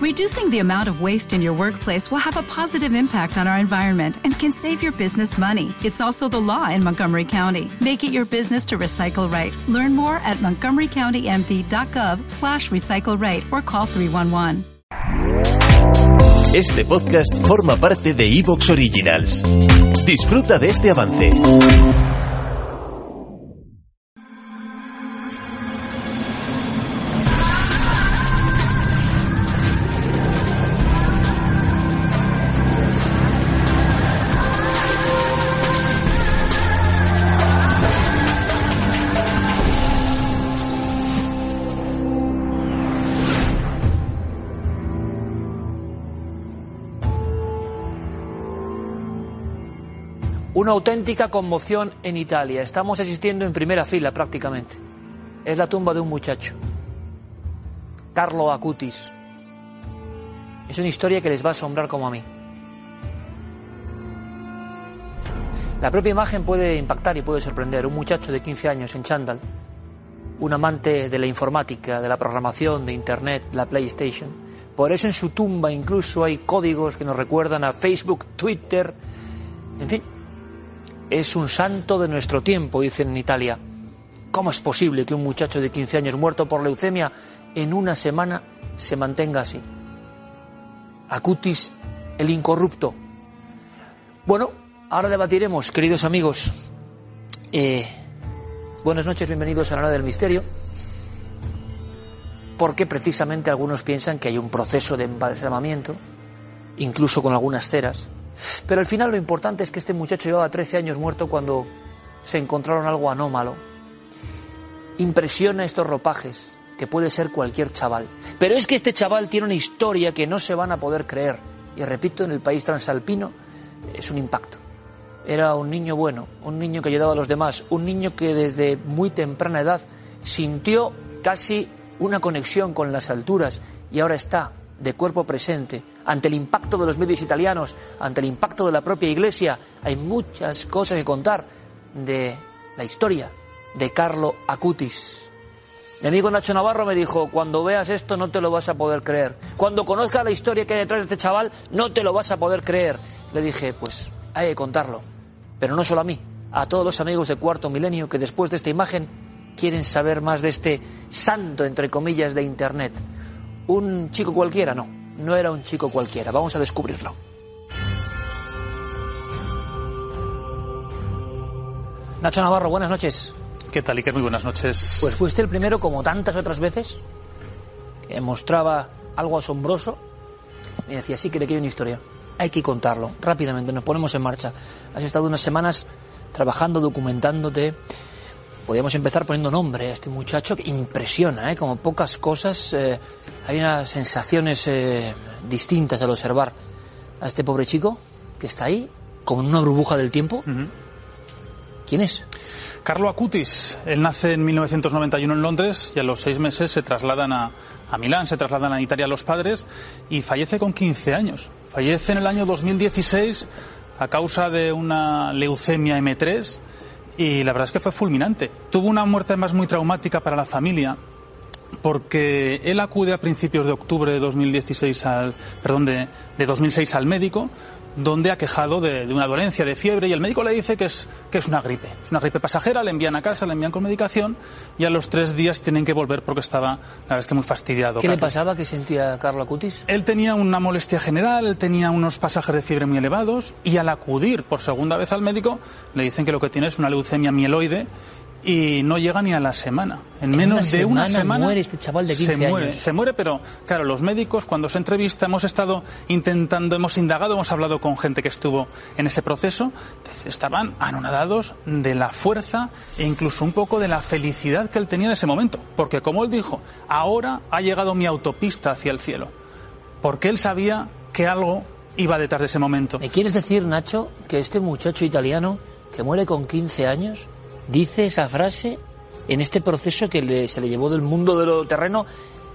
Reducing the amount of waste in your workplace will have a positive impact on our environment and can save your business money. It's also the law in Montgomery County. Make it your business to recycle right. Learn more at montgomerycountymd.gov slash recycle right or call 311. Este podcast forma parte de Evox Originals. Disfruta de este avance. Una auténtica conmoción en Italia. Estamos asistiendo en primera fila prácticamente. Es la tumba de un muchacho, Carlo Acutis. Es una historia que les va a asombrar como a mí. La propia imagen puede impactar y puede sorprender. Un muchacho de 15 años en chándal, un amante de la informática, de la programación, de Internet, la PlayStation. Por eso en su tumba incluso hay códigos que nos recuerdan a Facebook, Twitter, en fin, es un santo de nuestro tiempo, dicen en Italia. ¿Cómo es posible que un muchacho de 15 años muerto por leucemia en una semana se mantenga así? Acutis, el incorrupto. Bueno, ahora debatiremos, queridos amigos. Eh, buenas noches, bienvenidos a la hora del misterio. Porque precisamente algunos piensan que hay un proceso de embalsamamiento, incluso con algunas ceras, pero al final lo importante es que este muchacho llevaba 13 años muerto cuando se encontraron algo anómalo. Impresiona estos ropajes, que puede ser cualquier chaval. Pero es que este chaval tiene una historia que no se van a poder creer. Y repito, en el país transalpino es un impacto. Era un niño bueno, un niño que ayudaba a los demás, un niño que desde muy temprana edad sintió casi una conexión con las alturas y ahora está de cuerpo presente, ante el impacto de los medios italianos, ante el impacto de la propia Iglesia, hay muchas cosas que contar de la historia de Carlo Acutis. Mi amigo Nacho Navarro me dijo, cuando veas esto no te lo vas a poder creer. Cuando conozcas la historia que hay detrás de este chaval, no te lo vas a poder creer. Le dije, pues hay que contarlo. Pero no solo a mí, a todos los amigos de Cuarto Milenio que después de esta imagen quieren saber más de este santo, entre comillas, de Internet un chico cualquiera, no, no era un chico cualquiera. Vamos a descubrirlo. Nacho Navarro, buenas noches. ¿Qué tal, Iker? Muy buenas noches. Pues fuiste el primero, como tantas otras veces, que mostraba algo asombroso y decía, sí que le quiero una historia. Hay que contarlo rápidamente, nos ponemos en marcha. Has estado unas semanas trabajando, documentándote, podríamos empezar poniendo nombre a este muchacho que impresiona, ¿eh? como pocas cosas. Eh, hay unas sensaciones eh, distintas al observar a este pobre chico que está ahí, con una burbuja del tiempo. ¿Quién es? Carlo Acutis. Él nace en 1991 en Londres y a los seis meses se trasladan a, a Milán, se trasladan a Italia los padres y fallece con 15 años. Fallece en el año 2016 a causa de una leucemia M3 y la verdad es que fue fulminante. Tuvo una muerte más muy traumática para la familia porque él acude a principios de octubre de 2016 al, perdón, de, de 2006 al médico donde ha quejado de, de, una dolencia, de fiebre, y el médico le dice que es, que es una gripe. Es una gripe pasajera, le envían a casa, le envían con medicación, y a los tres días tienen que volver porque estaba, la verdad es que muy fastidiado. ¿Qué Carlos. le pasaba? ¿Qué sentía Carlos Acutis? Él tenía una molestia general, él tenía unos pasajes de fiebre muy elevados, y al acudir por segunda vez al médico, le dicen que lo que tiene es una leucemia mieloide, y no llega ni a la semana. En, en menos una de una semana muere este chaval de 15 se muere, años. se muere, pero claro, los médicos cuando se entrevista hemos estado intentando, hemos indagado, hemos hablado con gente que estuvo en ese proceso, estaban anonadados de la fuerza e incluso un poco de la felicidad que él tenía en ese momento, porque como él dijo, ahora ha llegado mi autopista hacia el cielo, porque él sabía que algo iba detrás de ese momento. ¿Me quieres decir, Nacho, que este muchacho italiano que muere con 15 años dice esa frase en este proceso que le, se le llevó del mundo de lo terreno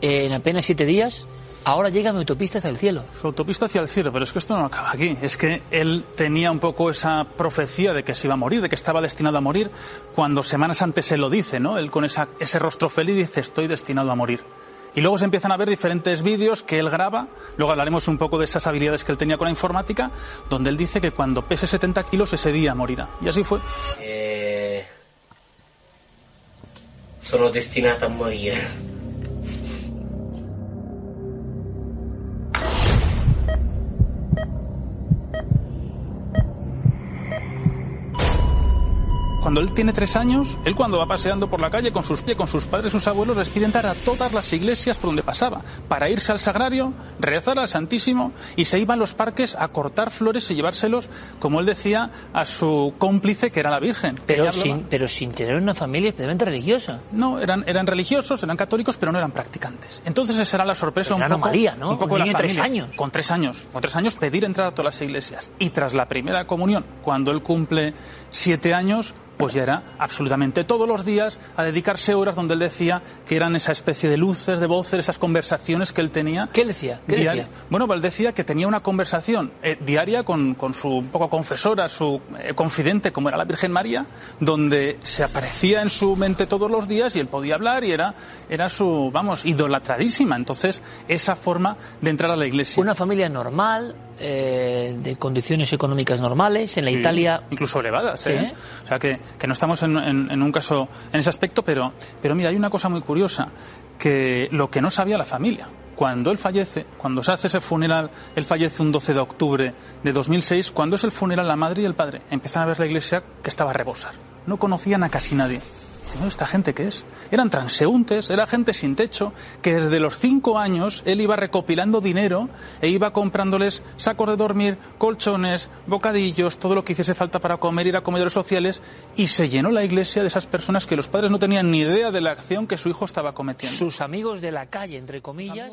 eh, en apenas siete días. Ahora llega mi autopista hacia el cielo. Su autopista hacia el cielo, pero es que esto no acaba aquí. Es que él tenía un poco esa profecía de que se iba a morir, de que estaba destinado a morir, cuando semanas antes se lo dice, ¿no? Él con esa, ese rostro feliz dice, estoy destinado a morir. Y luego se empiezan a ver diferentes vídeos que él graba, luego hablaremos un poco de esas habilidades que él tenía con la informática, donde él dice que cuando pese 70 kilos ese día morirá. Y así fue. Eh, sono destinato a morire. Cuando él tiene tres años, él cuando va paseando por la calle con sus pies, con sus padres, sus abuelos, les pide entrar a todas las iglesias por donde pasaba, para irse al sagrario, rezar al Santísimo, y se iba a los parques a cortar flores y llevárselos, como él decía, a su cómplice, que era la Virgen. Pero sin, pero sin tener una familia especialmente religiosa. No, eran, eran religiosos, eran católicos, pero no eran practicantes. Entonces esa era la sorpresa un poco. Anomalía, ¿no? Un poco un de niño la tres años. Con tres años. Con tres años pedir entrar a todas las iglesias. Y tras la primera comunión, cuando él cumple siete años, pues ya era absolutamente todos los días a dedicarse horas donde él decía que eran esa especie de luces, de voces, esas conversaciones que él tenía. ¿Qué decía? ¿Qué diaria. decía? Bueno, pues él decía que tenía una conversación eh, diaria con, con su un poco confesora, su eh, confidente, como era la Virgen María, donde se aparecía en su mente todos los días y él podía hablar y era, era su, vamos, idolatradísima. Entonces, esa forma de entrar a la iglesia. Una familia normal, eh, de condiciones económicas normales, en la Sí, Italia. Incluso elevadas, Sí. ¿eh? O sea, que, que no estamos en, en- en un caso en ese aspecto, pero, pero mira, hay una cosa muy curiosa, que lo que no sabía la familia. Cuando él fallece, cuando se hace ese funeral, él fallece un 12 de octubre de 2006, cuando es el funeral, la madre y el padre empiezan a ver la iglesia que estaba a rebosar. No conocían a casi nadie. Dicen, "Bueno, ¿esta gente qué es? Eran transeúntes, era gente sin techo, que desde los cinco años él iba recopilando dinero e iba comprándoles sacos de dormir, colchones, bocadillos, todo lo que hiciese falta para comer, ir a comedores sociales, y se llenó la iglesia de esas personas que los padres no tenían ni idea de la acción que su hijo estaba cometiendo. Sus amigos de la calle, entre comillas.